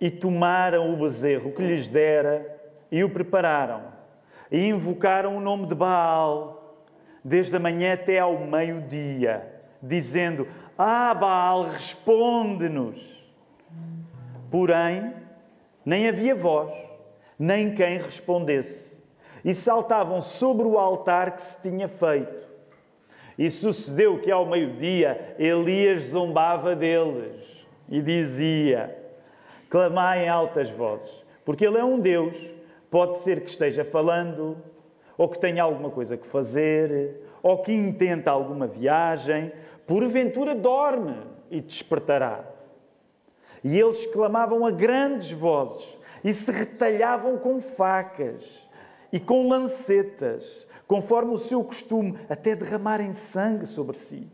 e tomaram o bezerro que lhes dera e o prepararam. E invocaram o nome de Baal, desde a manhã até ao meio-dia, dizendo: Ah, Baal, responde-nos. Porém, nem havia voz, nem quem respondesse. E saltavam sobre o altar que se tinha feito. E sucedeu que ao meio-dia Elias zombava deles e dizia: Clamai em altas vozes, porque ele é um Deus. Pode ser que esteja falando, ou que tenha alguma coisa que fazer, ou que intenta alguma viagem, porventura dorme e despertará. E eles clamavam a grandes vozes e se retalhavam com facas e com lancetas, conforme o seu costume, até derramarem sangue sobre si.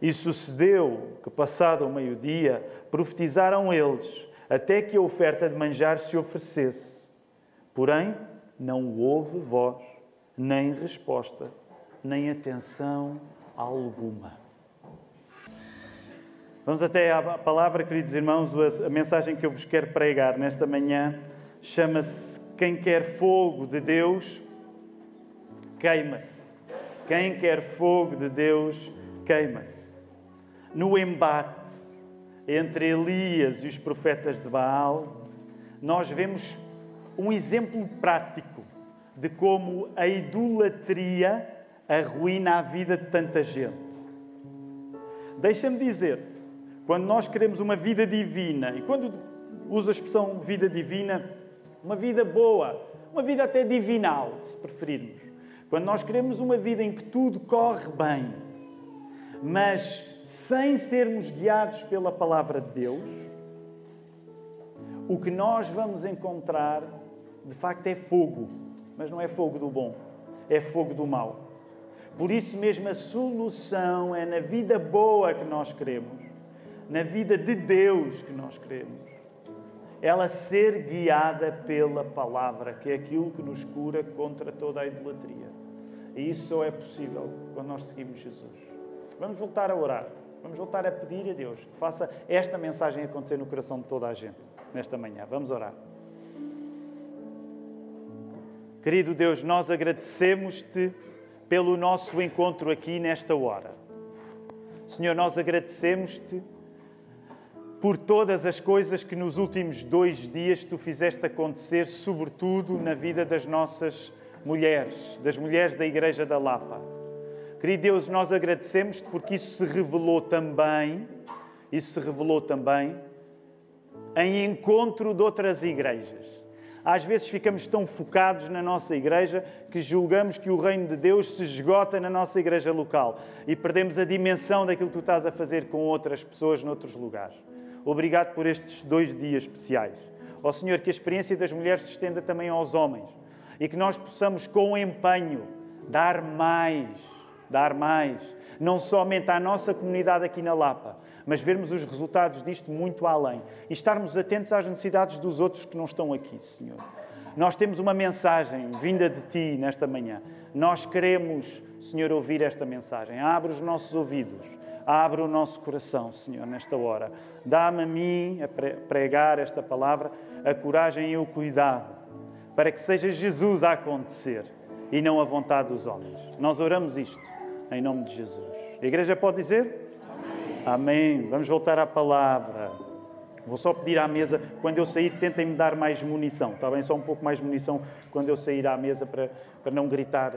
E sucedeu que, passado o meio-dia, profetizaram eles, até que a oferta de manjar se oferecesse. Porém, não houve voz, nem resposta, nem atenção alguma. Vamos até à palavra, queridos irmãos, a mensagem que eu vos quero pregar nesta manhã chama-se Quem quer fogo de Deus, queima-se. Quem quer fogo de Deus, queima-se. No embate entre Elias e os profetas de Baal, nós vemos um exemplo prático de como a idolatria arruína a vida de tanta gente. Deixa-me dizer-te, quando nós queremos uma vida divina, e quando uso a expressão vida divina, uma vida boa, uma vida até divinal, se preferirmos. Quando nós queremos uma vida em que tudo corre bem, mas sem sermos guiados pela palavra de Deus, o que nós vamos encontrar, de facto, é fogo, mas não é fogo do bom, é fogo do mal. Por isso mesmo, a solução é na vida boa que nós queremos na vida de Deus que nós queremos. Ela ser guiada pela palavra, que é aquilo que nos cura contra toda a idolatria. E isso só é possível quando nós seguimos Jesus. Vamos voltar a orar. Vamos voltar a pedir a Deus que faça esta mensagem acontecer no coração de toda a gente nesta manhã. Vamos orar. Querido Deus, nós agradecemos-te pelo nosso encontro aqui nesta hora. Senhor, nós agradecemos-te por todas as coisas que nos últimos dois dias tu fizeste acontecer, sobretudo na vida das nossas mulheres, das mulheres da Igreja da Lapa. Querido Deus, nós agradecemos-te porque isso se revelou também, isso se revelou também em encontro de outras igrejas. Às vezes ficamos tão focados na nossa igreja que julgamos que o reino de Deus se esgota na nossa igreja local e perdemos a dimensão daquilo que tu estás a fazer com outras pessoas noutros lugares. Obrigado por estes dois dias especiais. Ó Senhor, que a experiência das mulheres se estenda também aos homens e que nós possamos, com empenho, dar mais, dar mais, não somente à nossa comunidade aqui na Lapa, mas vermos os resultados disto muito além e estarmos atentos às necessidades dos outros que não estão aqui, Senhor. Nós temos uma mensagem vinda de Ti nesta manhã. Nós queremos, Senhor, ouvir esta mensagem. Abre os nossos ouvidos Abre o nosso coração, Senhor, nesta hora. Dá-me a mim, a pregar esta palavra, a coragem e o cuidado, para que seja Jesus a acontecer e não a vontade dos homens. Nós oramos isto em nome de Jesus. A igreja pode dizer? Amém. Amém. Vamos voltar à palavra. Vou só pedir à mesa, quando eu sair, tentem-me dar mais munição. Está bem? Só um pouco mais munição quando eu sair à mesa para, para não gritar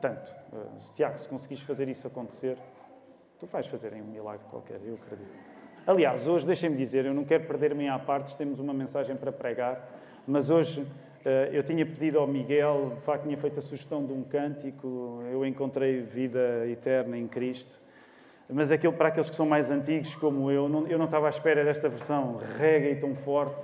tanto. Uh, Tiago, se conseguires fazer isso acontecer. Tu vais fazer um milagre qualquer, eu acredito. Aliás, hoje, deixem-me dizer, eu não quero perder-me à parte, temos uma mensagem para pregar, mas hoje eh, eu tinha pedido ao Miguel, de facto tinha feito a sugestão de um cântico, eu encontrei vida eterna em Cristo, mas aquele para aqueles que são mais antigos como eu, não, eu não estava à espera desta versão reggae tão forte.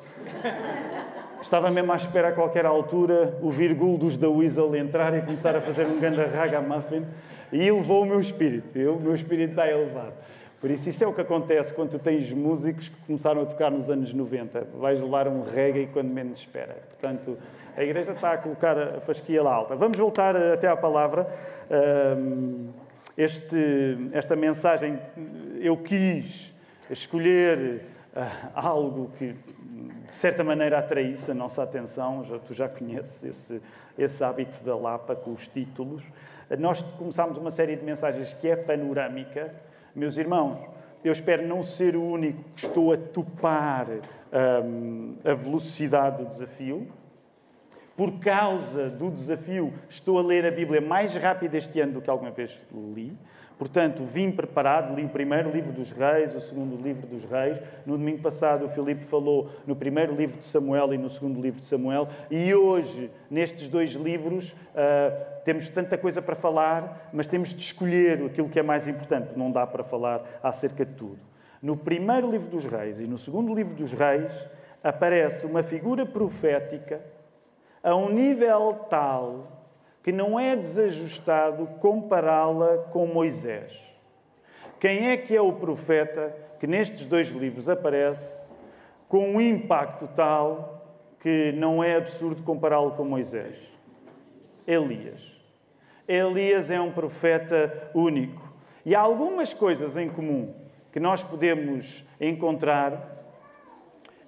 Estava mesmo à espera a qualquer altura o virgul dos da Weasel entrar e começar a fazer um grande ragamuffin e elevou o meu espírito. Eu, o meu espírito está elevado. Por isso, isso é o que acontece quando tu tens músicos que começaram a tocar nos anos 90. Vais levar um reggae quando menos espera. Portanto, a igreja está a colocar a fasquia lá alta. Vamos voltar até à palavra. Este, esta mensagem, eu quis escolher ah, algo que de certa maneira atraísse a nossa atenção, já, tu já conheces esse, esse hábito da Lapa com os títulos. Nós começámos uma série de mensagens que é panorâmica. Meus irmãos, eu espero não ser o único que estou a topar um, a velocidade do desafio. Por causa do desafio, estou a ler a Bíblia mais rápido este ano do que alguma vez li. Portanto, vim preparado, li o primeiro livro dos Reis, o segundo livro dos Reis. No domingo passado, o Filipe falou no primeiro livro de Samuel e no segundo livro de Samuel. E hoje, nestes dois livros, uh, temos tanta coisa para falar, mas temos de escolher aquilo que é mais importante. Não dá para falar acerca de tudo. No primeiro livro dos Reis e no segundo livro dos Reis, aparece uma figura profética a um nível tal que não é desajustado compará-la com Moisés. Quem é que é o profeta que nestes dois livros aparece com um impacto tal que não é absurdo compará-lo com Moisés? Elias. Elias é um profeta único. E há algumas coisas em comum que nós podemos encontrar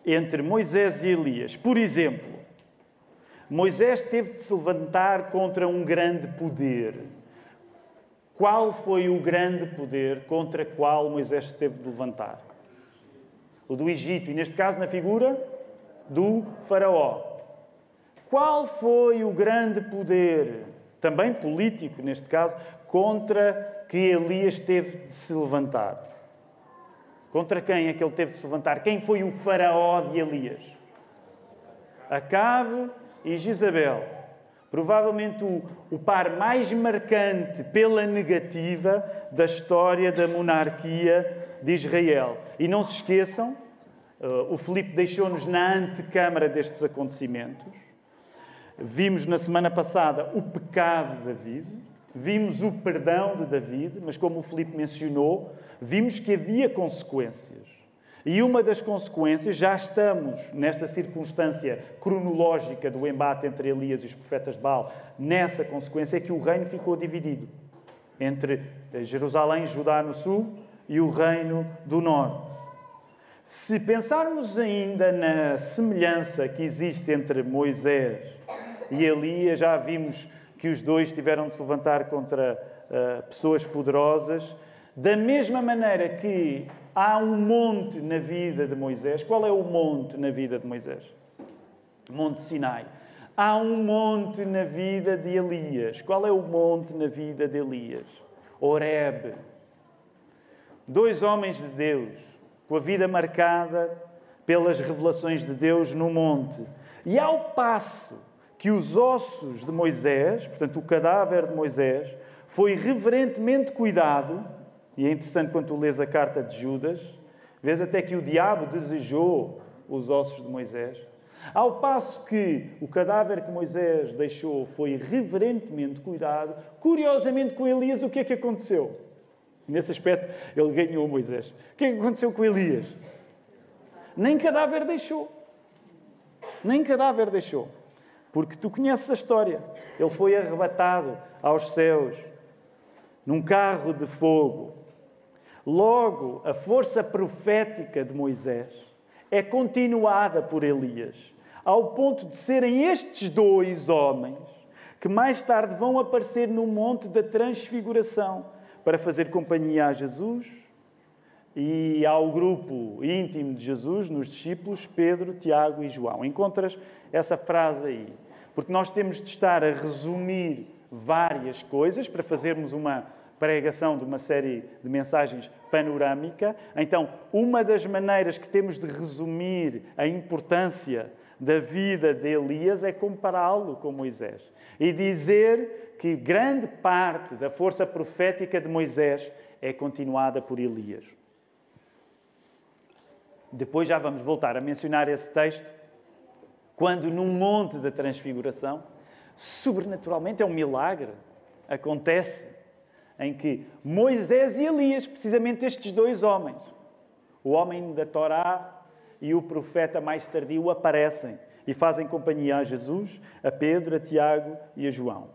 entre Moisés e Elias. Por exemplo, Moisés teve de se levantar contra um grande poder. Qual foi o grande poder contra qual Moisés teve de levantar? O do Egito, e neste caso na figura do Faraó. Qual foi o grande poder, também político neste caso, contra que Elias teve de se levantar? Contra quem é que ele teve de se levantar? Quem foi o Faraó de Elias? Acabe e Jezabel, provavelmente o, o par mais marcante pela negativa da história da monarquia de Israel. E não se esqueçam, uh, o Filipe deixou-nos na antecâmara destes acontecimentos. Vimos na semana passada o pecado de David, vimos o perdão de David, mas como o Filipe mencionou, vimos que havia consequências. E uma das consequências, já estamos nesta circunstância cronológica do embate entre Elias e os profetas de Baal, nessa consequência é que o reino ficou dividido entre Jerusalém, Judá no sul e o reino do norte. Se pensarmos ainda na semelhança que existe entre Moisés e Elias, já vimos que os dois tiveram de se levantar contra uh, pessoas poderosas, da mesma maneira que Há um monte na vida de Moisés. Qual é o monte na vida de Moisés? Monte Sinai. Há um monte na vida de Elias. Qual é o monte na vida de Elias? Horeb. Dois homens de Deus, com a vida marcada pelas revelações de Deus no monte. E ao passo que os ossos de Moisés, portanto o cadáver de Moisés, foi reverentemente cuidado, e é interessante quando tu lês a carta de Judas, vês até que o diabo desejou os ossos de Moisés. Ao passo que o cadáver que Moisés deixou foi reverentemente cuidado, curiosamente com Elias, o que é que aconteceu? Nesse aspecto, ele ganhou Moisés. O que é que aconteceu com Elias? Nem cadáver deixou. Nem cadáver deixou. Porque tu conheces a história. Ele foi arrebatado aos céus num carro de fogo. Logo, a força profética de Moisés é continuada por Elias, ao ponto de serem estes dois homens que mais tarde vão aparecer no Monte da Transfiguração para fazer companhia a Jesus e ao grupo íntimo de Jesus, nos discípulos, Pedro, Tiago e João. Encontras essa frase aí. Porque nós temos de estar a resumir várias coisas para fazermos uma pregação de uma série de mensagens panorâmica. Então, uma das maneiras que temos de resumir a importância da vida de Elias é compará-lo com Moisés e dizer que grande parte da força profética de Moisés é continuada por Elias. Depois já vamos voltar a mencionar esse texto, quando num monte da transfiguração, sobrenaturalmente é um milagre, acontece em que Moisés e Elias, precisamente estes dois homens, o homem da Torá e o profeta mais tardio, aparecem e fazem companhia a Jesus, a Pedro, a Tiago e a João.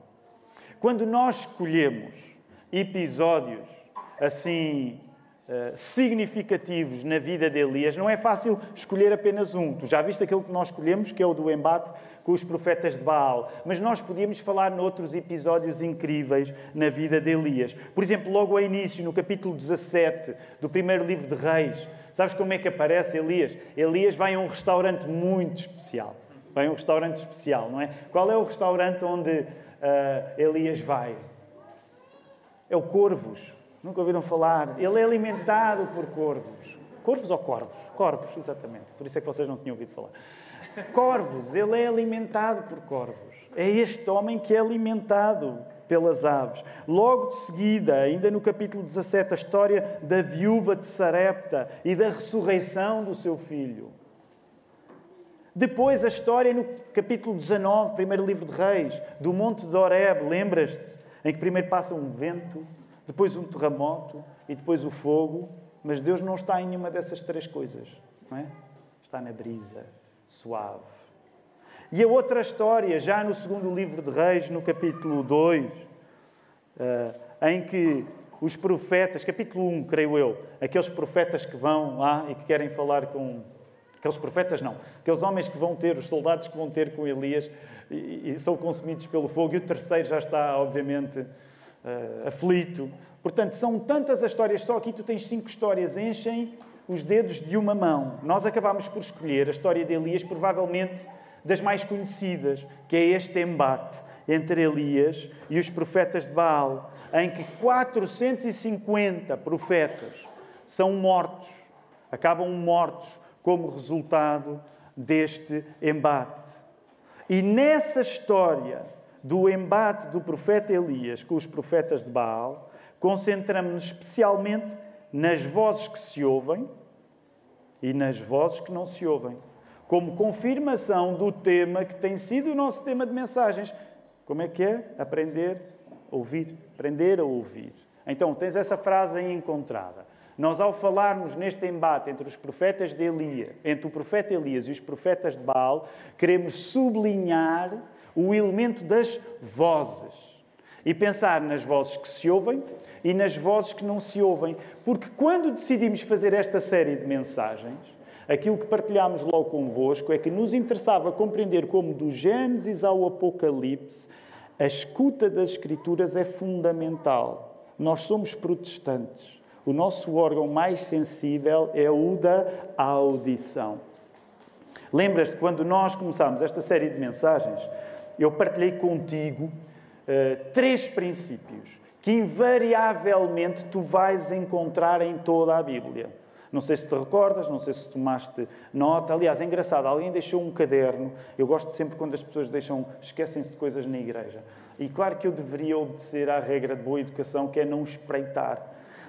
Quando nós escolhemos episódios assim uh, significativos na vida de Elias, não é fácil escolher apenas um. Tu já viste aquilo que nós escolhemos, que é o do embate com os profetas de Baal. Mas nós podíamos falar noutros episódios incríveis na vida de Elias. Por exemplo, logo ao início, no capítulo 17 do primeiro livro de Reis, sabes como é que aparece Elias? Elias vai a um restaurante muito especial. Vai a um restaurante especial, não é? Qual é o restaurante onde uh, Elias vai? É o Corvos. Nunca ouviram falar? Ele é alimentado por corvos. Corvos ou corvos? Corvos, exatamente. Por isso é que vocês não tinham ouvido falar. Corvos, ele é alimentado por corvos. É este homem que é alimentado pelas aves. Logo de seguida, ainda no capítulo 17, a história da viúva de Sarepta e da ressurreição do seu filho. Depois, a história no capítulo 19, primeiro livro de Reis, do Monte de Horeb, lembras-te? Em que primeiro passa um vento, depois um terremoto e depois o fogo. Mas Deus não está em nenhuma dessas três coisas, não é? Está na brisa suave. E a outra história, já no segundo livro de Reis, no capítulo 2, eh, em que os profetas, capítulo 1, creio eu, aqueles profetas que vão lá e que querem falar com. Aqueles profetas não, aqueles homens que vão ter, os soldados que vão ter com Elias e, e são consumidos pelo fogo, e o terceiro já está, obviamente, uh, aflito. Portanto, são tantas as histórias, só aqui tu tens cinco histórias, enchem os dedos de uma mão. Nós acabámos por escolher a história de Elias, provavelmente das mais conhecidas, que é este embate entre Elias e os profetas de Baal, em que 450 profetas são mortos, acabam mortos como resultado deste embate. E nessa história do embate do profeta Elias com os profetas de Baal, concentramos-nos especialmente nas vozes que se ouvem e nas vozes que não se ouvem, como confirmação do tema que tem sido o nosso tema de mensagens. Como é que é? Aprender a ouvir. Aprender a ouvir. Então, tens essa frase aí encontrada. Nós, ao falarmos neste embate entre os profetas de Elias, entre o profeta Elias e os profetas de Baal, queremos sublinhar o elemento das vozes e pensar nas vozes que se ouvem e nas vozes que não se ouvem. Porque quando decidimos fazer esta série de mensagens, aquilo que partilhámos logo convosco é que nos interessava compreender como do Gênesis ao Apocalipse a escuta das Escrituras é fundamental. Nós somos protestantes. O nosso órgão mais sensível é o da audição. Lembras-te quando nós começámos esta série de mensagens, eu partilhei contigo uh, três princípios que invariavelmente tu vais encontrar em toda a Bíblia. Não sei se te recordas, não sei se tomaste nota. Aliás, é engraçado, alguém deixou um caderno. Eu gosto sempre quando as pessoas deixam, esquecem-se de coisas na igreja. E claro que eu deveria obedecer à regra de boa educação, que é não espreitar.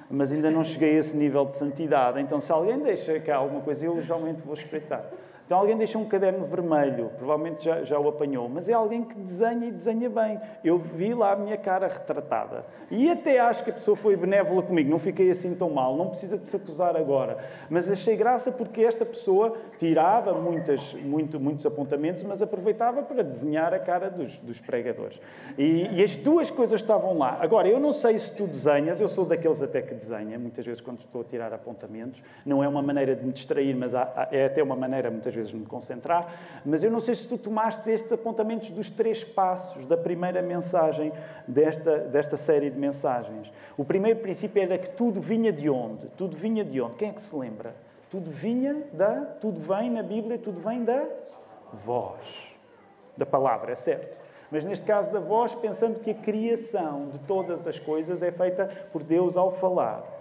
Mas ainda não cheguei a esse nível de santidade. Então, se alguém deixa cá alguma coisa, eu geralmente vou espreitar. Então alguém deixa um caderno vermelho, provavelmente já, já o apanhou, mas é alguém que desenha e desenha bem. Eu vi lá a minha cara retratada. E até acho que a pessoa foi benévola comigo, não fiquei assim tão mal, não precisa de se acusar agora. Mas achei graça porque esta pessoa tirava muitas, muito, muitos apontamentos, mas aproveitava para desenhar a cara dos, dos pregadores. E, e as duas coisas estavam lá. Agora, eu não sei se tu desenhas, eu sou daqueles até que desenha, muitas vezes quando estou a tirar apontamentos. Não é uma maneira de me distrair, mas há, é até uma maneira, muitas vezes me concentrar, mas eu não sei se tu tomaste estes apontamentos dos três passos da primeira mensagem desta, desta série de mensagens. O primeiro princípio era que tudo vinha de onde? Tudo vinha de onde? Quem é que se lembra? Tudo vinha da, tudo vem na Bíblia, tudo vem da voz, da palavra, é certo. Mas neste caso da voz, pensando que a criação de todas as coisas é feita por Deus ao falar.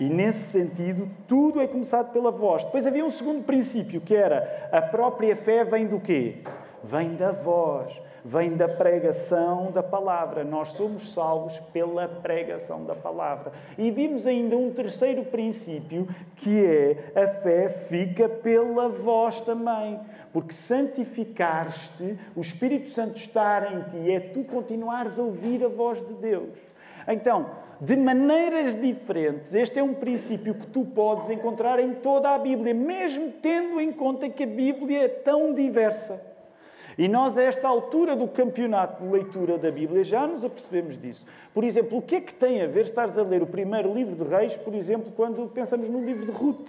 E nesse sentido, tudo é começado pela voz. Depois havia um segundo princípio, que era a própria fé vem do quê? Vem da voz, vem da pregação da palavra. Nós somos salvos pela pregação da palavra. E vimos ainda um terceiro princípio, que é a fé fica pela voz também. Porque santificar-te, o Espírito Santo estar em ti, é tu continuares a ouvir a voz de Deus. Então, de maneiras diferentes. Este é um princípio que tu podes encontrar em toda a Bíblia, mesmo tendo em conta que a Bíblia é tão diversa. E nós, a esta altura do campeonato de leitura da Bíblia, já nos apercebemos disso. Por exemplo, o que é que tem a ver estares a ler o primeiro livro de Reis, por exemplo, quando pensamos no livro de Ruth?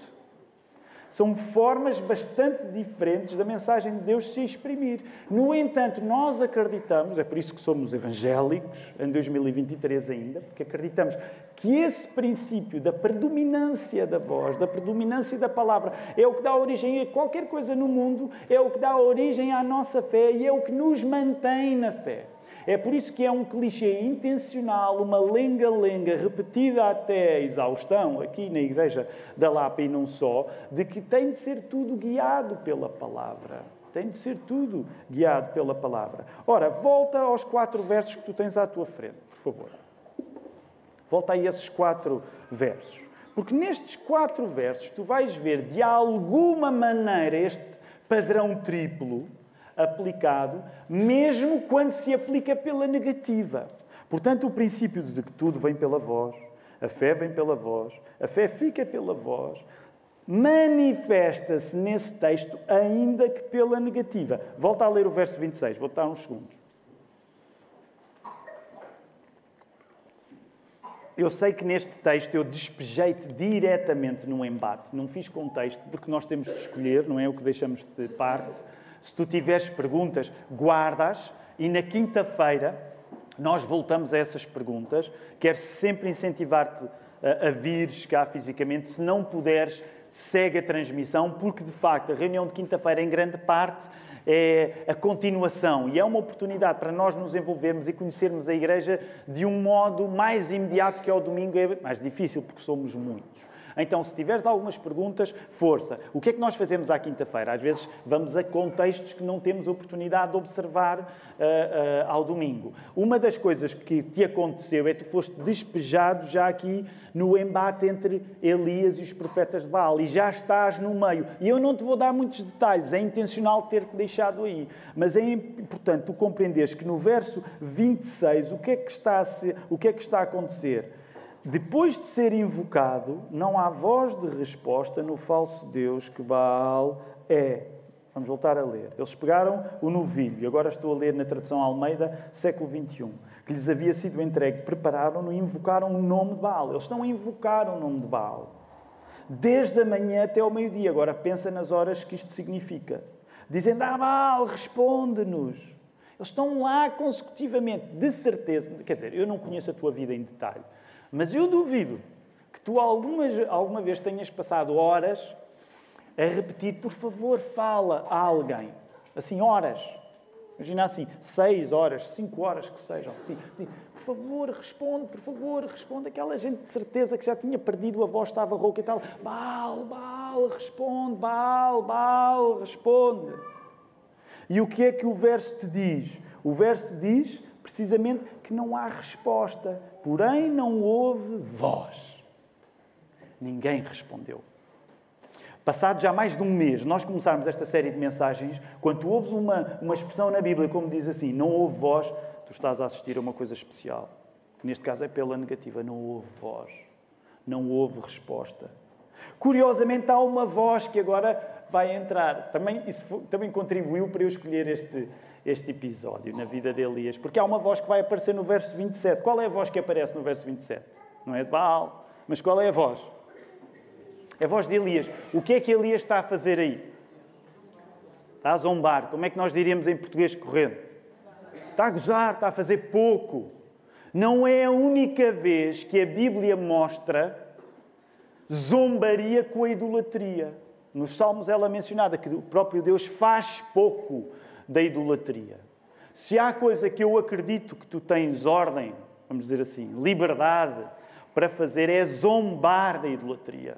São formas bastante diferentes da mensagem de Deus se exprimir. No entanto, nós acreditamos, é por isso que somos evangélicos, em 2023 ainda, porque acreditamos que esse princípio da predominância da voz, da predominância da palavra, é o que dá origem a qualquer coisa no mundo, é o que dá origem à nossa fé e é o que nos mantém na fé. É por isso que é um clichê intencional, uma lenga-lenga repetida até a exaustão, aqui na Igreja da Lapa e não só, de que tem de ser tudo guiado pela palavra. Tem de ser tudo guiado pela palavra. Ora, volta aos quatro versos que tu tens à tua frente, por favor. Volta a esses quatro versos. Porque nestes quatro versos tu vais ver de alguma maneira este padrão triplo aplicado, mesmo quando se aplica pela negativa. Portanto, o princípio de que tudo vem pela voz, a fé vem pela voz, a fé fica pela voz, manifesta-se nesse texto, ainda que pela negativa. Volta a ler o verso 26, vou dar uns segundos. Eu sei que neste texto eu despejei-te diretamente num embate, não fiz contexto, porque nós temos de escolher, não é o que deixamos de parte se tu tiveres perguntas, guardas e na quinta-feira nós voltamos a essas perguntas. Quero sempre incentivar-te a, a vires cá fisicamente. Se não puderes, segue a transmissão, porque de facto a reunião de quinta-feira, em grande parte, é a continuação e é uma oportunidade para nós nos envolvermos e conhecermos a Igreja de um modo mais imediato que ao domingo é mais difícil porque somos muitos. Então, se tiveres algumas perguntas, força. O que é que nós fazemos à quinta-feira? Às vezes vamos a contextos que não temos oportunidade de observar uh, uh, ao domingo. Uma das coisas que te aconteceu é que tu foste despejado já aqui no embate entre Elias e os profetas de Baal e já estás no meio. E eu não te vou dar muitos detalhes, é intencional ter-te deixado aí. Mas é importante tu compreenderes que no verso 26 o que é que está a, ser, o que é que está a acontecer? Depois de ser invocado, não há voz de resposta no falso Deus que Baal é. Vamos voltar a ler. Eles pegaram o novilho, agora estou a ler na tradução Almeida, século XXI, que lhes havia sido entregue. Prepararam-no e invocaram o nome de Baal. Eles estão a invocar o nome de Baal. Desde a manhã até ao meio-dia. Agora pensa nas horas que isto significa. Dizendo, ah, Baal, responde-nos. Eles estão lá consecutivamente, de certeza. Quer dizer, eu não conheço a tua vida em detalhe. Mas eu duvido que tu alguma, alguma vez tenhas passado horas a repetir, por favor, fala a alguém. Assim, horas. Imagina assim, seis horas, cinco horas que sejam. Assim, por favor, responde, por favor, responde. Aquela gente de certeza que já tinha perdido, a voz estava rouca e tal. Baal, Baal, responde, Baal, Baal, responde. E o que é que o verso te diz? O verso te diz precisamente que não há resposta, porém não houve voz. Ninguém respondeu. Passado já mais de um mês, nós começarmos esta série de mensagens, quando ouves uma, uma expressão na Bíblia como diz assim, não houve voz, tu estás a assistir a uma coisa especial. Neste caso é pela negativa, não houve voz, não houve resposta. Curiosamente, há uma voz que agora vai entrar. Também, isso também contribuiu para eu escolher este, este episódio na vida de Elias, porque há uma voz que vai aparecer no verso 27. Qual é a voz que aparece no verso 27? Não é de Baal, mas qual é a voz? É a voz de Elias. O que é que Elias está a fazer aí? Está a zombar. Como é que nós diríamos em português correndo? Está a gozar, está a fazer pouco. Não é a única vez que a Bíblia mostra zombaria com a idolatria. Nos Salmos ela é mencionada que o próprio Deus faz pouco da idolatria. Se há coisa que eu acredito que tu tens ordem, vamos dizer assim, liberdade para fazer, é zombar da idolatria.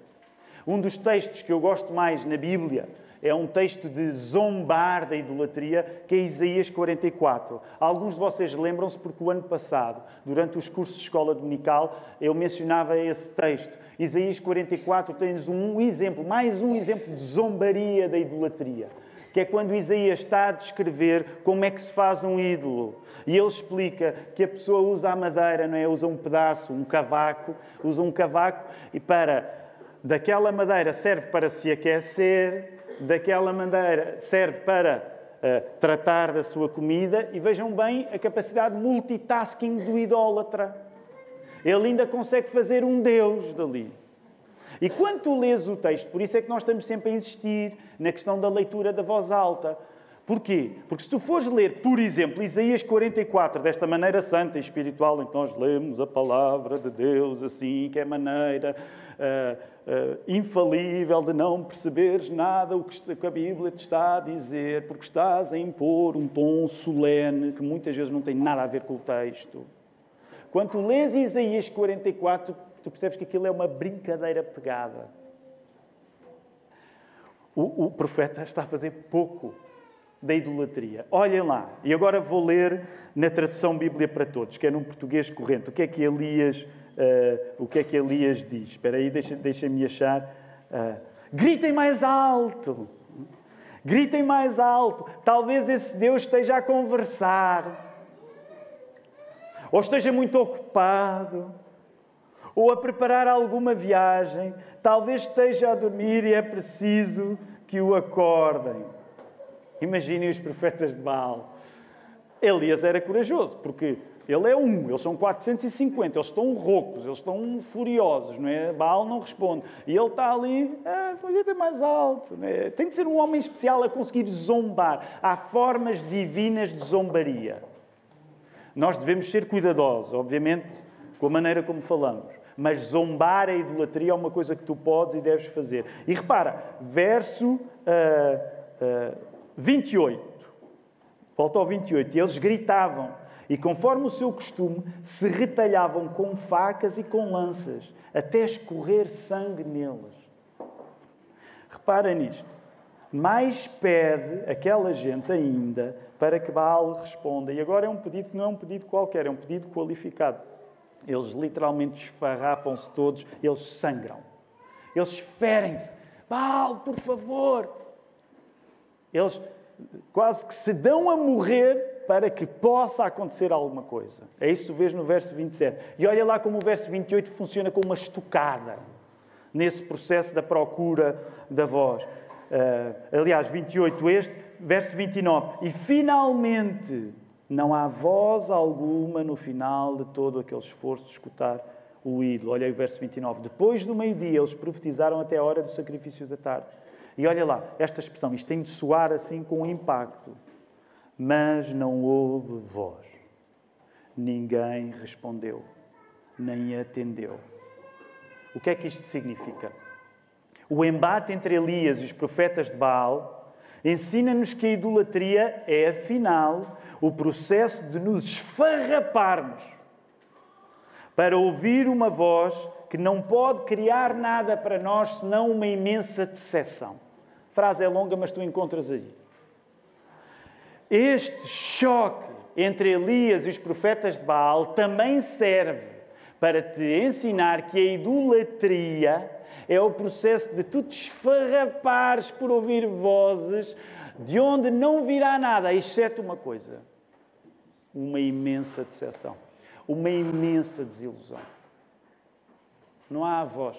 Um dos textos que eu gosto mais na Bíblia é um texto de zombar da idolatria, que é Isaías 44. Alguns de vocês lembram-se porque o ano passado, durante os cursos de escola dominical, eu mencionava esse texto. Isaías 44 tens um exemplo, mais um exemplo de zombaria da idolatria que é quando Isaías está a descrever como é que se faz um ídolo. E ele explica que a pessoa usa a madeira, não é? Usa um pedaço, um cavaco, usa um cavaco e para daquela madeira serve para se aquecer, daquela madeira serve para tratar da sua comida e vejam bem a capacidade multitasking do idólatra. Ele ainda consegue fazer um Deus dali. E quando tu lês o texto, por isso é que nós estamos sempre a insistir na questão da leitura da voz alta. Porquê? Porque se tu fores ler, por exemplo, Isaías 44, desta maneira santa e espiritual, em que nós lemos a palavra de Deus assim, que é maneira uh, uh, infalível de não perceberes nada o que a Bíblia te está a dizer, porque estás a impor um tom solene que muitas vezes não tem nada a ver com o texto. Quando tu lês Isaías 44, tu percebes que aquilo é uma brincadeira pegada. O, o profeta está a fazer pouco da idolatria. Olhem lá, e agora vou ler na tradução Bíblia para Todos, que é num português corrente. O que é que Elias, uh, o que é que Elias diz? Espera aí, deixa-me deixa achar. Uh, gritem mais alto! Gritem mais alto! Talvez esse Deus esteja a conversar. Ou esteja muito ocupado. Ou a preparar alguma viagem. Talvez esteja a dormir e é preciso que o acordem. Imaginem os profetas de Baal. Elias era corajoso, porque ele é um, eles são 450, eles estão roucos, eles estão furiosos, não é? Baal não responde. E ele está ali, ah, ter mais alto. É? Tem de ser um homem especial a conseguir zombar. Há formas divinas de zombaria. Nós devemos ser cuidadosos, obviamente, com a maneira como falamos. Mas zombar a idolatria é uma coisa que tu podes e deves fazer. E repara, verso. Uh, uh, 28. Volta ao 28. E eles gritavam, e conforme o seu costume, se retalhavam com facas e com lanças, até escorrer sangue neles. Repara nisto. Mais pede aquela gente ainda para que Baal responda. E agora é um pedido que não é um pedido qualquer, é um pedido qualificado. Eles literalmente esfarrapam-se todos, eles sangram. Eles ferem-se. Baal, por favor, eles quase que se dão a morrer para que possa acontecer alguma coisa. É isso que tu vês no verso 27. E olha lá como o verso 28 funciona como uma estocada nesse processo da procura da voz. Uh, aliás, 28 este, verso 29. E finalmente não há voz alguma no final de todo aquele esforço de escutar o ídolo. Olha aí o verso 29. Depois do meio-dia, eles profetizaram até a hora do sacrifício da tarde. E olha lá, esta expressão, isto tem de soar assim com impacto. Mas não houve voz. Ninguém respondeu, nem atendeu. O que é que isto significa? O embate entre Elias e os profetas de Baal ensina-nos que a idolatria é, afinal, o processo de nos esfarraparmos para ouvir uma voz que não pode criar nada para nós senão uma imensa decepção. A frase é longa, mas tu encontras aí. Este choque entre Elias e os profetas de Baal também serve para te ensinar que a idolatria é o processo de tu te esfarrapares por ouvir vozes de onde não virá nada, exceto uma coisa: uma imensa decepção, uma imensa desilusão. Não há voz.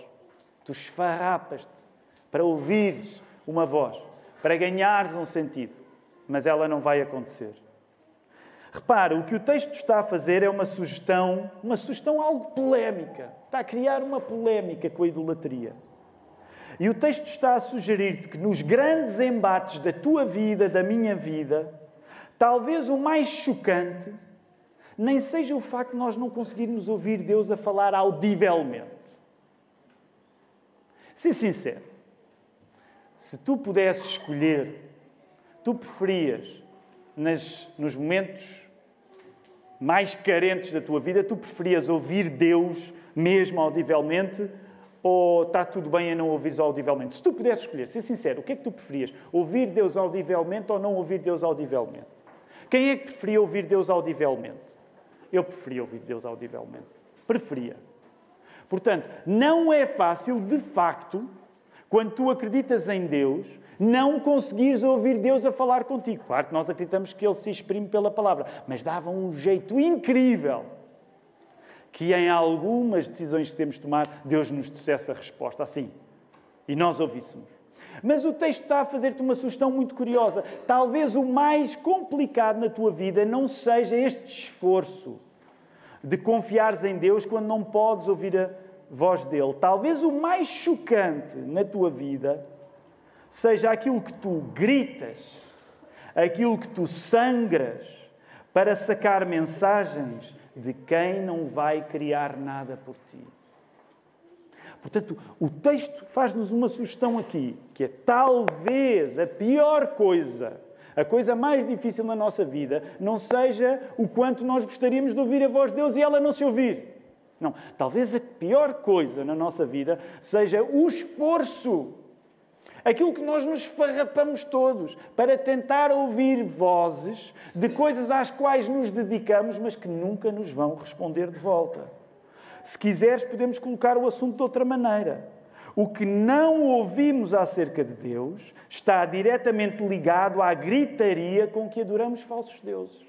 Tu esfarrapas-te para ouvires uma voz, para ganhares um sentido, mas ela não vai acontecer. Repara, o que o texto está a fazer é uma sugestão, uma sugestão algo polémica. Está a criar uma polémica com a idolatria. E o texto está a sugerir-te que nos grandes embates da tua vida, da minha vida, talvez o mais chocante nem seja o facto de nós não conseguirmos ouvir Deus a falar audivelmente. Se sincero, se tu pudesses escolher, tu preferias, nas, nos momentos mais carentes da tua vida, tu preferias ouvir Deus mesmo audivelmente ou está tudo bem a não ouvires audivelmente? Se tu pudesses escolher, ser sincero, o que é que tu preferias? Ouvir Deus audivelmente ou não ouvir Deus audivelmente? Quem é que preferia ouvir Deus audivelmente? Eu preferia ouvir Deus audivelmente. Preferia. Portanto, não é fácil, de facto, quando tu acreditas em Deus, não conseguires ouvir Deus a falar contigo. Claro que nós acreditamos que Ele se exprime pela palavra, mas dava um jeito incrível que em algumas decisões que temos de tomar, Deus nos dissesse a resposta assim. E nós ouvíssemos. Mas o texto está a fazer-te uma sugestão muito curiosa. Talvez o mais complicado na tua vida não seja este esforço de confiares em Deus quando não podes ouvir a voz dele. Talvez o mais chocante na tua vida seja aquilo que tu gritas, aquilo que tu sangras para sacar mensagens de quem não vai criar nada por ti. Portanto, o texto faz-nos uma sugestão aqui, que é talvez a pior coisa, a coisa mais difícil na nossa vida, não seja o quanto nós gostaríamos de ouvir a voz de Deus e ela não se ouvir. Não, talvez a pior coisa na nossa vida seja o esforço, aquilo que nós nos farrapamos todos para tentar ouvir vozes de coisas às quais nos dedicamos, mas que nunca nos vão responder de volta. Se quiseres, podemos colocar o assunto de outra maneira. O que não ouvimos acerca de Deus está diretamente ligado à gritaria com que adoramos falsos deuses.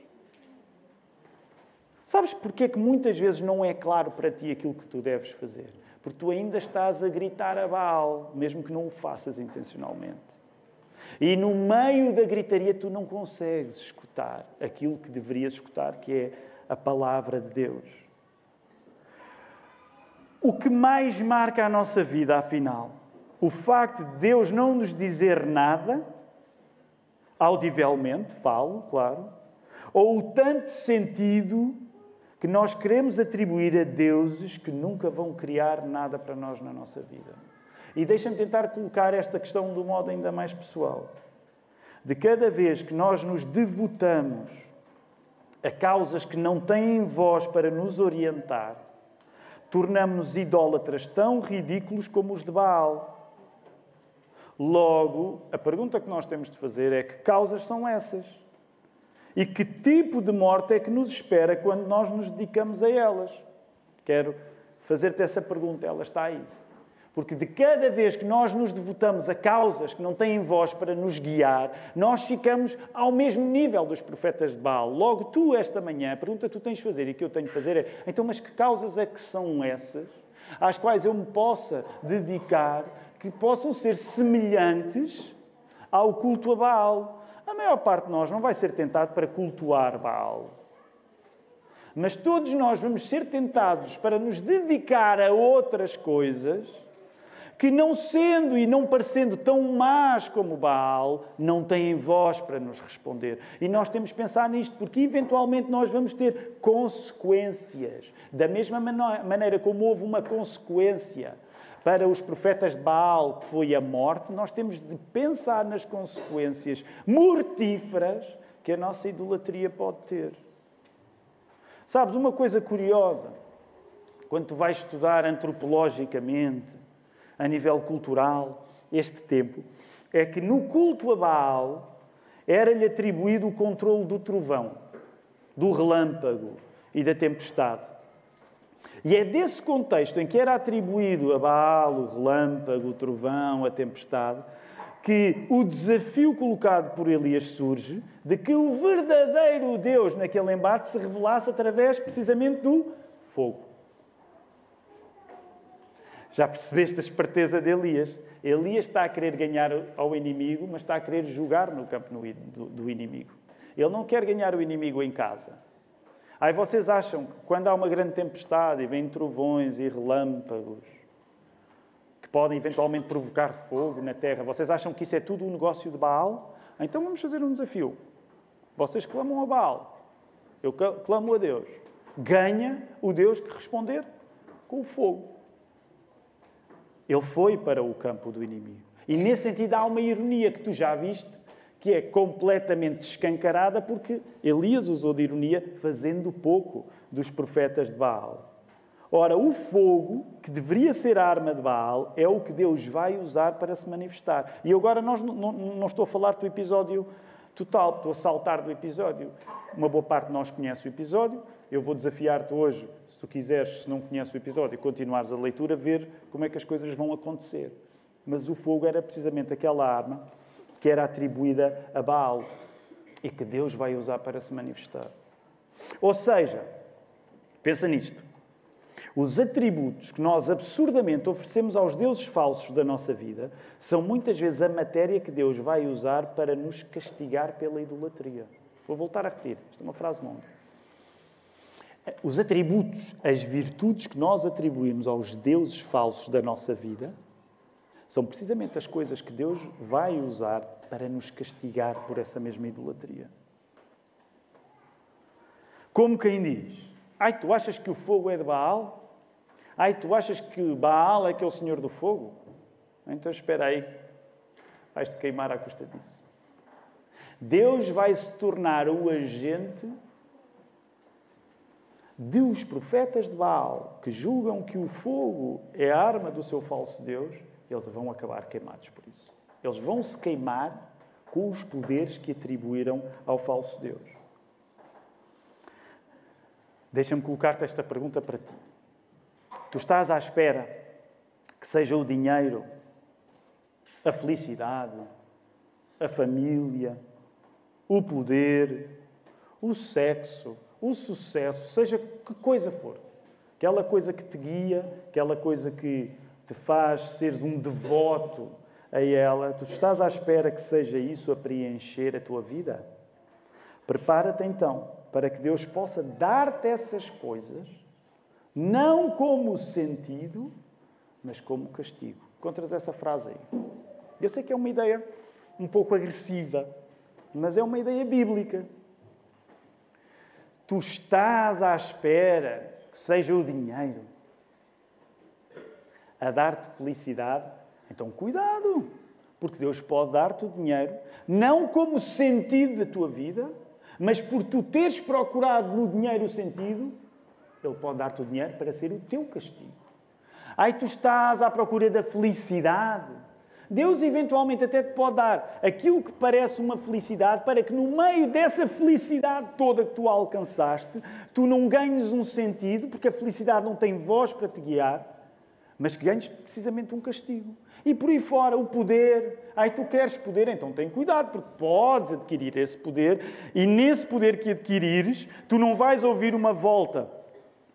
Sabes porquê que muitas vezes não é claro para ti aquilo que tu deves fazer? Porque tu ainda estás a gritar a Baal, mesmo que não o faças intencionalmente. E no meio da gritaria tu não consegues escutar aquilo que deverias escutar, que é a palavra de Deus. O que mais marca a nossa vida, afinal? O facto de Deus não nos dizer nada, audivelmente, falo, claro, ou o tanto sentido que nós queremos atribuir a deuses que nunca vão criar nada para nós na nossa vida. E deixa-me tentar colocar esta questão de um modo ainda mais pessoal. De cada vez que nós nos devotamos a causas que não têm voz para nos orientar, tornamos-nos idólatras tão ridículos como os de Baal. Logo, a pergunta que nós temos de fazer é que causas são essas? E que tipo de morte é que nos espera quando nós nos dedicamos a elas? Quero fazer-te essa pergunta, ela está aí. Porque de cada vez que nós nos devotamos a causas que não têm voz para nos guiar, nós ficamos ao mesmo nível dos profetas de Baal. Logo, tu, esta manhã, a pergunta que tu tens de fazer e que eu tenho de fazer é: então, mas que causas é que são essas às quais eu me possa dedicar, que possam ser semelhantes ao culto a Baal? A maior parte de nós não vai ser tentado para cultuar Baal. Mas todos nós vamos ser tentados para nos dedicar a outras coisas que, não sendo e não parecendo tão más como Baal, não têm voz para nos responder. E nós temos que pensar nisto, porque eventualmente nós vamos ter consequências. Da mesma maneira como houve uma consequência para os profetas de Baal, que foi a morte, nós temos de pensar nas consequências mortíferas que a nossa idolatria pode ter. Sabes, uma coisa curiosa, quando tu vais estudar antropologicamente, a nível cultural, este tempo, é que no culto a Baal era-lhe atribuído o controle do trovão, do relâmpago e da tempestade. E é desse contexto em que era atribuído a Baal o relâmpago, o trovão, a tempestade, que o desafio colocado por Elias surge de que o verdadeiro Deus naquele embate se revelasse através precisamente do fogo. Já percebeste a esperteza de Elias? Elias está a querer ganhar ao inimigo, mas está a querer jogar no campo do inimigo. Ele não quer ganhar o inimigo em casa. Aí vocês acham que quando há uma grande tempestade e vêm trovões e relâmpagos que podem eventualmente provocar fogo na terra, vocês acham que isso é tudo um negócio de Baal? Então vamos fazer um desafio. Vocês clamam a Baal. Eu clamo a Deus. Ganha o Deus que responder com o fogo. Ele foi para o campo do inimigo. E nesse sentido há uma ironia que tu já viste, que é completamente escancarada, porque Elias usou de ironia fazendo pouco dos profetas de Baal. Ora, o fogo, que deveria ser a arma de Baal, é o que Deus vai usar para se manifestar. E agora nós, não, não estou a falar do episódio total, estou a saltar do episódio. Uma boa parte de nós conhece o episódio, eu vou desafiar-te hoje, se tu quiseres, se não conheces o episódio, continuares a leitura, ver como é que as coisas vão acontecer. Mas o fogo era precisamente aquela arma que era atribuída a Baal e que Deus vai usar para se manifestar. Ou seja, pensa nisto. Os atributos que nós absurdamente oferecemos aos deuses falsos da nossa vida são muitas vezes a matéria que Deus vai usar para nos castigar pela idolatria. Vou voltar a repetir, esta é uma frase longa. Os atributos, as virtudes que nós atribuímos aos deuses falsos da nossa vida, são precisamente as coisas que Deus vai usar para nos castigar por essa mesma idolatria. Como quem diz: Ai, tu achas que o fogo é de Baal? Ai, tu achas que Baal é que é o Senhor do fogo? Então espera aí, vais-te queimar à custa disso. Deus vai se tornar o agente de os profetas de Baal que julgam que o fogo é a arma do seu falso Deus, eles vão acabar queimados por isso. Eles vão se queimar com os poderes que atribuíram ao falso Deus. Deixa-me colocar-te esta pergunta para ti. Tu estás à espera que seja o dinheiro, a felicidade, a família, o poder, o sexo, o sucesso, seja que coisa for, aquela coisa que te guia, aquela coisa que te faz seres um devoto a ela, tu estás à espera que seja isso a preencher a tua vida? Prepara-te então para que Deus possa dar-te essas coisas não como sentido, mas como castigo. Encontras essa frase aí. Eu sei que é uma ideia um pouco agressiva, mas é uma ideia bíblica. Tu estás à espera que seja o dinheiro a dar-te felicidade, então cuidado, porque Deus pode dar-te o dinheiro, não como sentido da tua vida, mas por tu teres procurado no dinheiro o sentido, ele pode dar-te o dinheiro para ser o teu castigo. Aí tu estás à procura da felicidade. Deus eventualmente até te pode dar aquilo que parece uma felicidade para que no meio dessa felicidade toda que tu alcançaste, tu não ganhes um sentido, porque a felicidade não tem voz para te guiar, mas que ganhes precisamente um castigo. E por aí fora, o poder. Ai, tu queres poder, então tem cuidado, porque podes adquirir esse poder, e nesse poder que adquirires, tu não vais ouvir uma volta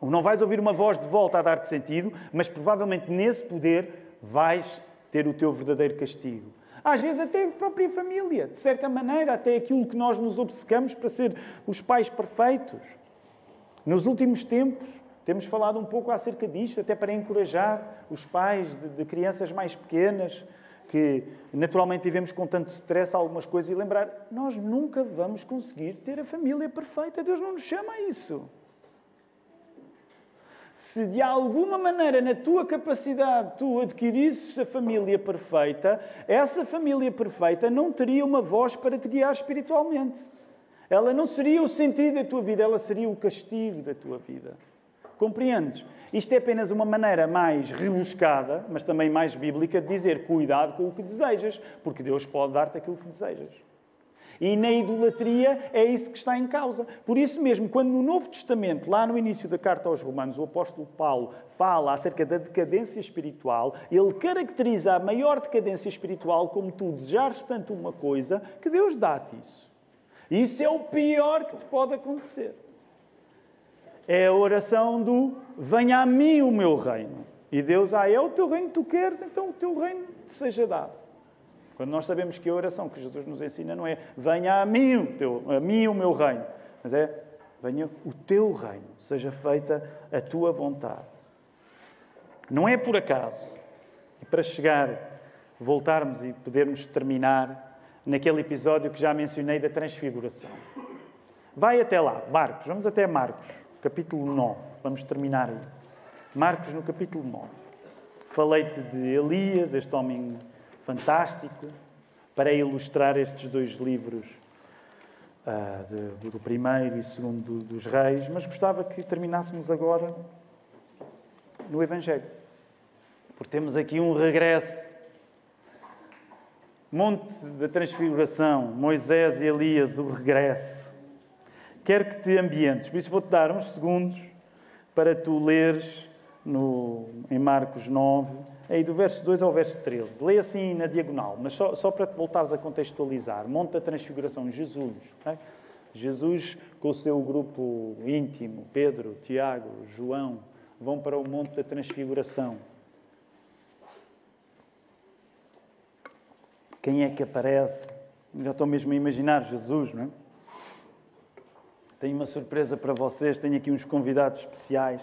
não vais ouvir uma voz de volta a dar-te sentido, mas provavelmente nesse poder vais ter o teu verdadeiro castigo. Às vezes até a própria família, de certa maneira, até aquilo que nós nos obcecamos para ser os pais perfeitos. Nos últimos tempos, temos falado um pouco acerca disto, até para encorajar os pais de, de crianças mais pequenas, que naturalmente vivemos com tanto stress algumas coisas, e lembrar, nós nunca vamos conseguir ter a família perfeita. Deus não nos chama a isso se de alguma maneira na tua capacidade tu adquirisses a família perfeita, essa família perfeita não teria uma voz para te guiar espiritualmente. Ela não seria o sentido da tua vida, ela seria o castigo da tua vida. Compreendes? Isto é apenas uma maneira mais rebuscada, mas também mais bíblica, de dizer cuidado com o que desejas, porque Deus pode dar-te aquilo que desejas. E na idolatria é isso que está em causa. Por isso mesmo, quando no Novo Testamento, lá no início da carta aos Romanos, o apóstolo Paulo fala acerca da decadência espiritual, ele caracteriza a maior decadência espiritual como tu desejares tanto uma coisa que Deus dá-te isso. Isso é o pior que te pode acontecer. É a oração do venha a mim o meu reino. E Deus, ah, é o teu reino que tu queres, então o teu reino te seja dado. Quando nós sabemos que a oração que Jesus nos ensina não é venha a mim o, teu, a mim o meu reino, mas é venha o teu reino, seja feita a tua vontade. Não é por acaso. E para chegar, voltarmos e podermos terminar naquele episódio que já mencionei da transfiguração. Vai até lá, Marcos, vamos até Marcos, capítulo 9. Vamos terminar aí. Marcos, no capítulo 9. Falei-te de Elias, este homem fantástico para ilustrar estes dois livros uh, de, do primeiro e segundo dos reis, mas gostava que terminássemos agora no Evangelho, porque temos aqui um regresso. Monte da Transfiguração, Moisés e Elias, o regresso. Quero que te ambientes, por isso vou-te dar uns segundos para tu leres no, em Marcos 9 aí do verso 2 ao verso 13. Lê assim na diagonal, mas só, só para te voltares a contextualizar. Monte da Transfiguração, Jesus. Okay? Jesus com o seu grupo íntimo, Pedro, Tiago, João, vão para o Monte da Transfiguração. Quem é que aparece? Já estou mesmo a imaginar Jesus, não é? Tenho uma surpresa para vocês, tenho aqui uns convidados especiais.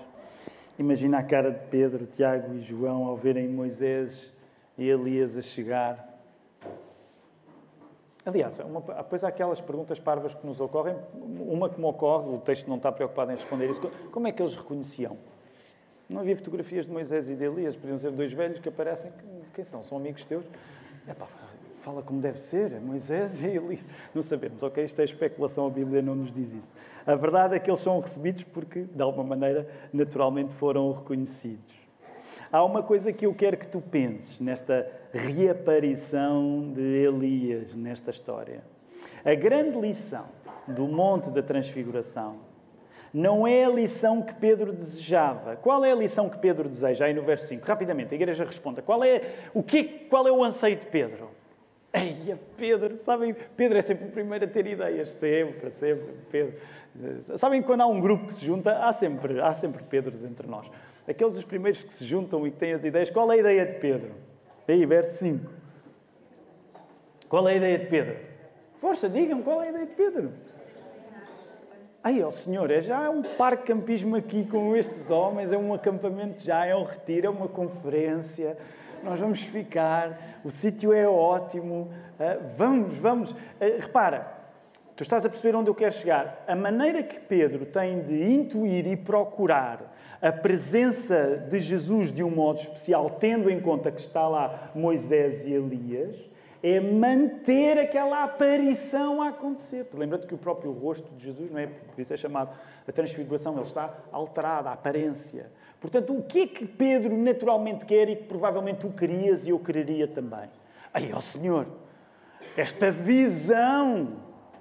Imagina a cara de Pedro, Tiago e João ao verem Moisés e Elias a chegar. Aliás, uma, depois há aquelas perguntas parvas que nos ocorrem. Uma que me ocorre, o texto não está preocupado em responder isso. Como é que eles reconheciam? Não havia fotografias de Moisés e de Elias, podiam ser dois velhos que aparecem. Quem são? São amigos teus? Epá, fala como deve ser, é Moisés e Elias. Não sabemos, ok? Isto é especulação, a Bíblia não nos diz isso. A verdade é que eles são recebidos porque, de alguma maneira, naturalmente foram reconhecidos. Há uma coisa que eu quero que tu penses nesta reaparição de Elias, nesta história. A grande lição do Monte da Transfiguração não é a lição que Pedro desejava. Qual é a lição que Pedro deseja? Aí no verso 5, rapidamente, a igreja responda. Qual é o, que, qual é o anseio de Pedro? Eia, Pedro, sabem, Pedro é sempre o primeiro a ter ideias, sempre, sempre, Pedro. Sabem quando há um grupo que se junta, há sempre, há sempre Pedros entre nós. Aqueles os primeiros que se juntam e que têm as ideias, qual é a ideia de Pedro? Aí, verso 5. Qual é a ideia de Pedro? Força, digam qual é a ideia de Pedro. Ai, ó Senhor, é já um parque campismo aqui com estes homens, é um acampamento já, é um retiro, é uma conferência. Nós vamos ficar, o sítio é ótimo. Uh, vamos, vamos. Uh, repara, tu estás a perceber onde eu quero chegar. A maneira que Pedro tem de intuir e procurar a presença de Jesus de um modo especial, tendo em conta que está lá Moisés e Elias, é manter aquela aparição a acontecer. Lembra-te que o próprio rosto de Jesus, não é? Por isso é chamado a transfiguração, ele está alterado, a aparência. Portanto, o que é que Pedro naturalmente quer e que provavelmente tu querias e eu quereria também? Ai, ó Senhor, esta visão,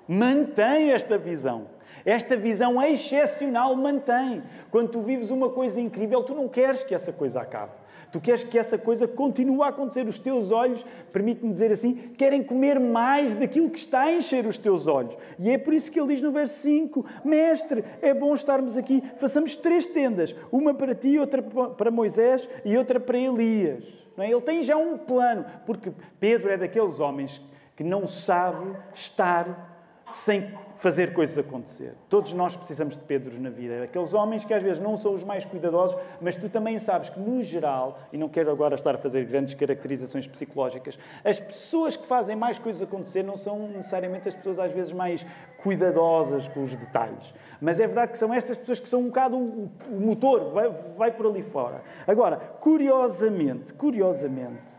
mantém esta visão. Esta visão excepcional mantém. Quando tu vives uma coisa incrível, tu não queres que essa coisa acabe. Tu queres que essa coisa continue a acontecer. Os teus olhos, permite-me dizer assim, querem comer mais daquilo que está a encher os teus olhos. E é por isso que ele diz no verso 5: Mestre, é bom estarmos aqui. Façamos três tendas: uma para ti, outra para Moisés e outra para Elias. É? Ele tem já um plano, porque Pedro é daqueles homens que não sabe estar sem fazer coisas acontecer. Todos nós precisamos de Pedros na vida. Aqueles homens que às vezes não são os mais cuidadosos, mas tu também sabes que, no geral, e não quero agora estar a fazer grandes caracterizações psicológicas, as pessoas que fazem mais coisas acontecer não são necessariamente as pessoas às vezes mais cuidadosas com os detalhes. Mas é verdade que são estas pessoas que são um bocado o, o motor, vai, vai por ali fora. Agora, curiosamente, curiosamente,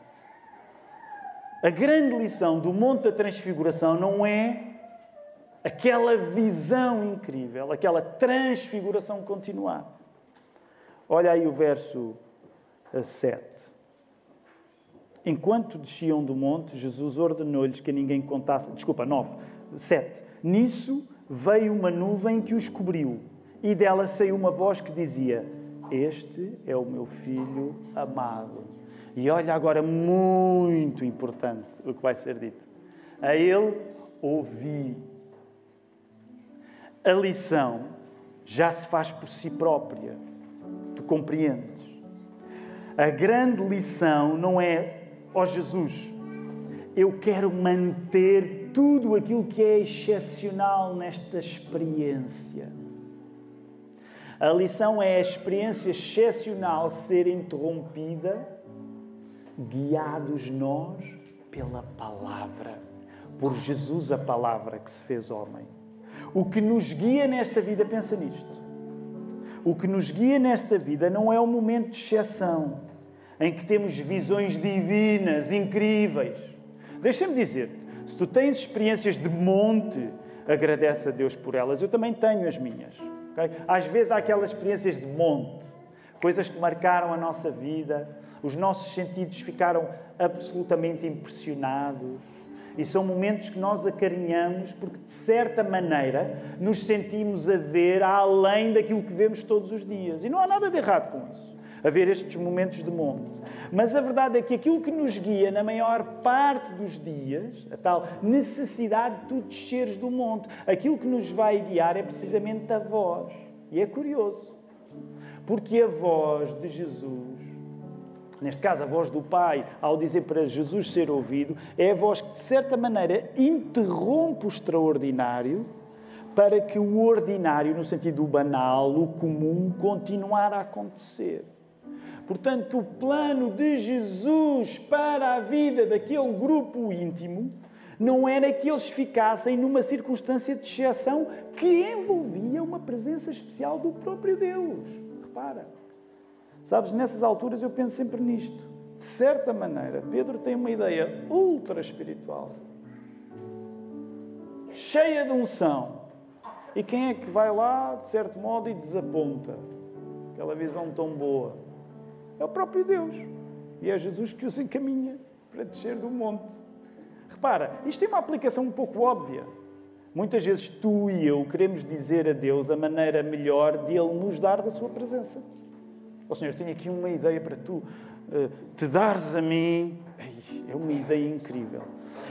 a grande lição do Monte da Transfiguração não é aquela visão incrível, aquela transfiguração continuar. Olha aí o verso 7. Enquanto desciam do monte, Jesus ordenou-lhes que ninguém contasse. Desculpa, 9. 7. Nisso veio uma nuvem que os cobriu, e dela saiu uma voz que dizia: Este é o meu filho amado. E olha agora, muito importante o que vai ser dito. A ele ouvi a lição já se faz por si própria. Tu compreendes? A grande lição não é, ó oh Jesus, eu quero manter tudo aquilo que é excepcional nesta experiência. A lição é a experiência excepcional ser interrompida, guiados nós pela palavra, por Jesus, a palavra que se fez homem. O que nos guia nesta vida, pensa nisto. O que nos guia nesta vida não é o momento de exceção, em que temos visões divinas, incríveis. Deixa-me dizer-te, se tu tens experiências de monte, agradece a Deus por elas. Eu também tenho as minhas. Okay? Às vezes há aquelas experiências de monte, coisas que marcaram a nossa vida, os nossos sentidos ficaram absolutamente impressionados e são momentos que nós acarinhamos porque, de certa maneira, nos sentimos a ver além daquilo que vemos todos os dias. E não há nada de errado com isso, a ver estes momentos de monte. Mas a verdade é que aquilo que nos guia na maior parte dos dias, a tal necessidade de tu desceres do monte, aquilo que nos vai guiar é precisamente a voz. E é curioso. Porque a voz de Jesus, neste caso a voz do Pai, ao dizer para Jesus ser ouvido, é a voz que, de certa maneira, interrompe o extraordinário para que o ordinário, no sentido banal, o comum, continuar a acontecer. Portanto, o plano de Jesus para a vida daquele grupo íntimo não era que eles ficassem numa circunstância de exceção que envolvia uma presença especial do próprio Deus. Repara. Sabes, nessas alturas eu penso sempre nisto. De certa maneira, Pedro tem uma ideia ultra espiritual, cheia de unção. E quem é que vai lá, de certo modo, e desaponta aquela visão tão boa? É o próprio Deus. E é Jesus que os encaminha para descer do monte. Repara, isto tem uma aplicação um pouco óbvia. Muitas vezes tu e eu queremos dizer a Deus a maneira melhor de Ele nos dar da Sua presença. Ó oh, Senhor, tenho aqui uma ideia para tu uh, te dares a mim. É uma ideia incrível.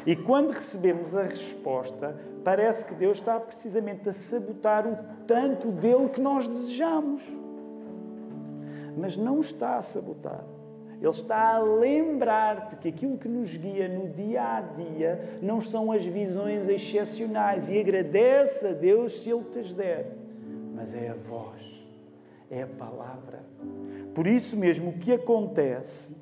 E quando recebemos a resposta, parece que Deus está precisamente a sabotar o tanto dele que nós desejamos. Mas não está a sabotar. Ele está a lembrar-te que aquilo que nos guia no dia a dia não são as visões excepcionais e agradece a Deus se Ele te as der, mas é a voz, é a palavra. Por isso mesmo, o que acontece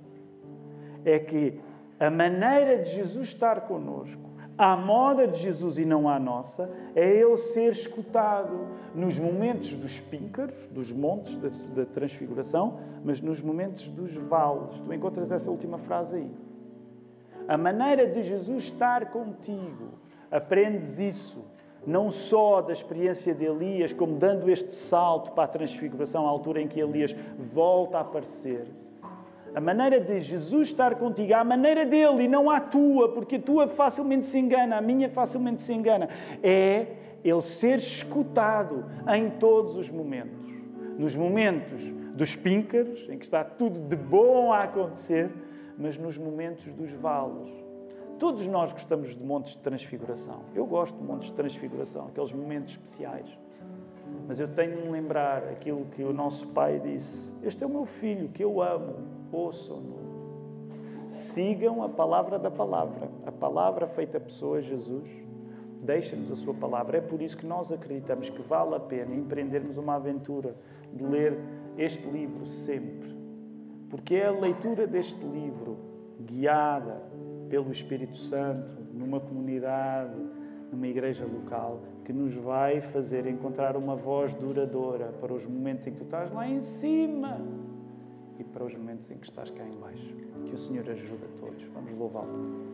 é que a maneira de Jesus estar conosco à moda de Jesus e não à nossa, é ele ser escutado nos momentos dos píncaros, dos montes da, da transfiguração, mas nos momentos dos vales. Tu encontras essa última frase aí. A maneira de Jesus estar contigo, aprendes isso, não só da experiência de Elias, como dando este salto para a transfiguração, à altura em que Elias volta a aparecer a maneira de Jesus estar contigo, a maneira dele e não a tua, porque a tua facilmente se engana, a minha facilmente se engana, é ele ser escutado em todos os momentos. Nos momentos dos píncaros, em que está tudo de bom a acontecer, mas nos momentos dos vales. Todos nós gostamos de montes de transfiguração. Eu gosto de montes de transfiguração, aqueles momentos especiais. Mas eu tenho de me lembrar aquilo que o nosso pai disse: Este é o meu filho que eu amo, ouçam-no. Sigam a palavra da palavra, a palavra feita pessoa, Jesus. Deixa-nos a sua palavra. É por isso que nós acreditamos que vale a pena empreendermos uma aventura de ler este livro sempre. Porque é a leitura deste livro, guiada pelo Espírito Santo, numa comunidade, numa igreja local, que nos vai fazer encontrar uma voz duradoura para os momentos em que tu estás lá em cima e para os momentos em que estás cá em baixo. Que o Senhor ajude a todos. Vamos louvá-lo.